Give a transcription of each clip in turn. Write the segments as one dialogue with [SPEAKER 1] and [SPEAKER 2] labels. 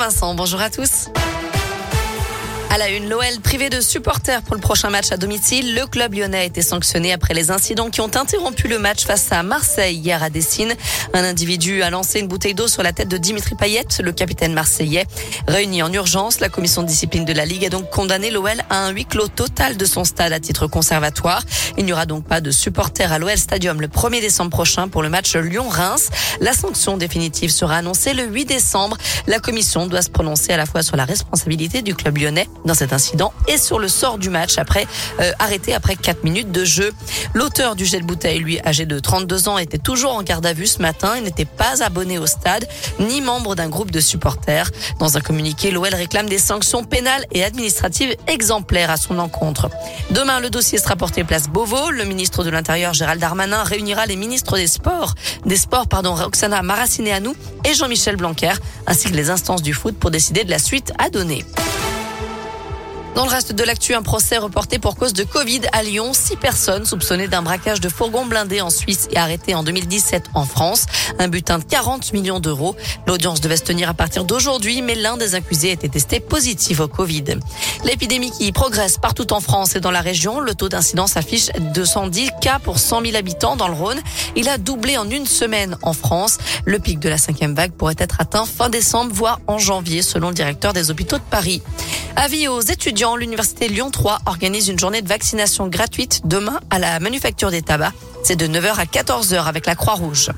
[SPEAKER 1] Vincent, bonjour à tous. À la une, l'OL privé de supporters pour le prochain match à domicile. Le club lyonnais a été sanctionné après les incidents qui ont interrompu le match face à Marseille hier à Dessine. Un individu a lancé une bouteille d'eau sur la tête de Dimitri Payet, le capitaine marseillais. Réuni en urgence, la commission de discipline de la Ligue a donc condamné l'OL à un huis clos total de son stade à titre conservatoire. Il n'y aura donc pas de supporters à l'OL Stadium le 1er décembre prochain pour le match Lyon-Reims. La sanction définitive sera annoncée le 8 décembre. La commission doit se prononcer à la fois sur la responsabilité du club lyonnais dans cet incident et sur le sort du match après euh, arrêté après 4 minutes de jeu. L'auteur du jet de bouteille, lui âgé de 32 ans, était toujours en garde à vue ce matin. Il n'était pas abonné au stade ni membre d'un groupe de supporters. Dans un communiqué, l'OL réclame des sanctions pénales et administratives exemplaires à son encontre. Demain, le dossier sera porté place Beauvau. Le ministre de l'Intérieur, Gérald Darmanin, réunira les ministres des Sports, des Sports, pardon, Roxana Maracineanu et Jean-Michel Blanquer, ainsi que les instances du foot pour décider de la suite à donner. Dans le reste de l'actu, un procès reporté pour cause de Covid à Lyon. Six personnes soupçonnées d'un braquage de fourgon blindé en Suisse et arrêtées en 2017 en France. Un butin de 40 millions d'euros. L'audience devait se tenir à partir d'aujourd'hui, mais l'un des accusés été testé positif au Covid. L'épidémie qui progresse partout en France et dans la région. Le taux d'incidence affiche 210 cas pour 100 000 habitants dans le Rhône. Il a doublé en une semaine en France. Le pic de la cinquième vague pourrait être atteint fin décembre, voire en janvier, selon le directeur des hôpitaux de Paris. Avis aux étudiants, l'université Lyon 3 organise une journée de vaccination gratuite demain à la manufacture des tabacs. C'est de 9h à 14h avec la Croix-Rouge.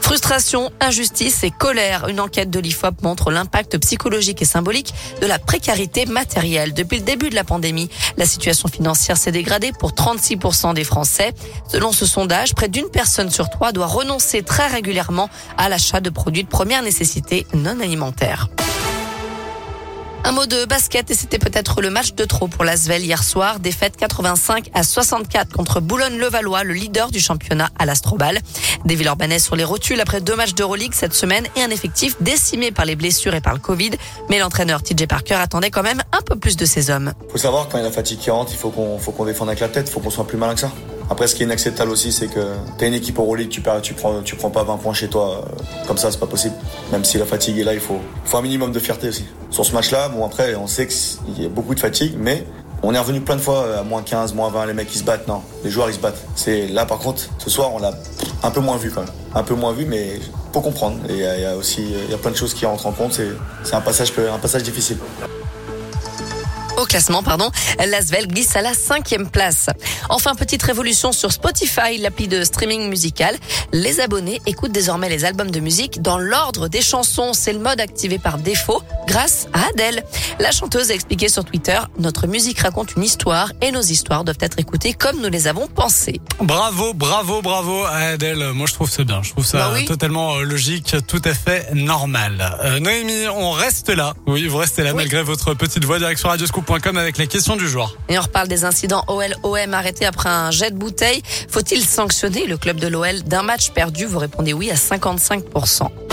[SPEAKER 1] Frustration, injustice et colère. Une enquête de l'IFOP montre l'impact psychologique et symbolique de la précarité matérielle. Depuis le début de la pandémie, la situation financière s'est dégradée pour 36% des Français. Selon ce sondage, près d'une personne sur trois doit renoncer très régulièrement à l'achat de produits de première nécessité non alimentaires. Un mot de basket et c'était peut-être le match de trop pour l'Asvel hier soir. Défaite 85 à 64 contre Boulogne-le-Valois, le leader du championnat à l'Astrobal. Des Villeurbanais sur les rotules après deux matchs d'Euroleague cette semaine et un effectif décimé par les blessures et par le Covid. Mais l'entraîneur TJ Parker attendait quand même un peu plus de ses hommes.
[SPEAKER 2] Faut savoir quand il y a la fatigue qui rentre, il faut qu'on faut qu'on défende avec la tête, il faut qu'on soit plus malin que ça. Après, ce qui est inacceptable aussi, c'est que tu as une équipe Euroleague, tu, perds, tu, prends, tu prends pas 20 points chez toi. Comme ça, c'est pas possible. Même si la fatigue est là, il faut, faut un minimum de fierté aussi. Sur ce match-là, bon, après, on sait qu'il y a beaucoup de fatigue, mais on est revenu plein de fois à moins 15, moins 20, les mecs ils se battent. Non, les joueurs ils se battent. C'est là par contre, ce soir on l'a un peu moins vu quand même. Un peu moins vu, mais pour comprendre. Et il y, a aussi il y a plein de choses qui rentrent en compte. C'est un passage, un passage difficile
[SPEAKER 1] au classement, pardon. L'Asvel glisse à la cinquième place. Enfin, petite révolution sur Spotify, l'appli de streaming musical. Les abonnés écoutent désormais les albums de musique dans l'ordre des chansons. C'est le mode activé par défaut grâce à Adèle. La chanteuse a expliqué sur Twitter, notre musique raconte une histoire et nos histoires doivent être écoutées comme nous les avons pensées.
[SPEAKER 3] Bravo, bravo, bravo à Adèle. Moi, je trouve ça bien. Je trouve ça
[SPEAKER 1] Bah oui.
[SPEAKER 3] totalement euh, logique, tout à fait normal. Euh, Noémie, on reste là. Oui, vous restez là
[SPEAKER 1] Oui.
[SPEAKER 3] malgré votre petite voix direction avec.
[SPEAKER 1] Et on reparle des incidents OL-OM arrêtés après un jet de bouteille. Faut-il sanctionner le club de l'OL d'un match perdu? Vous répondez oui à 55%.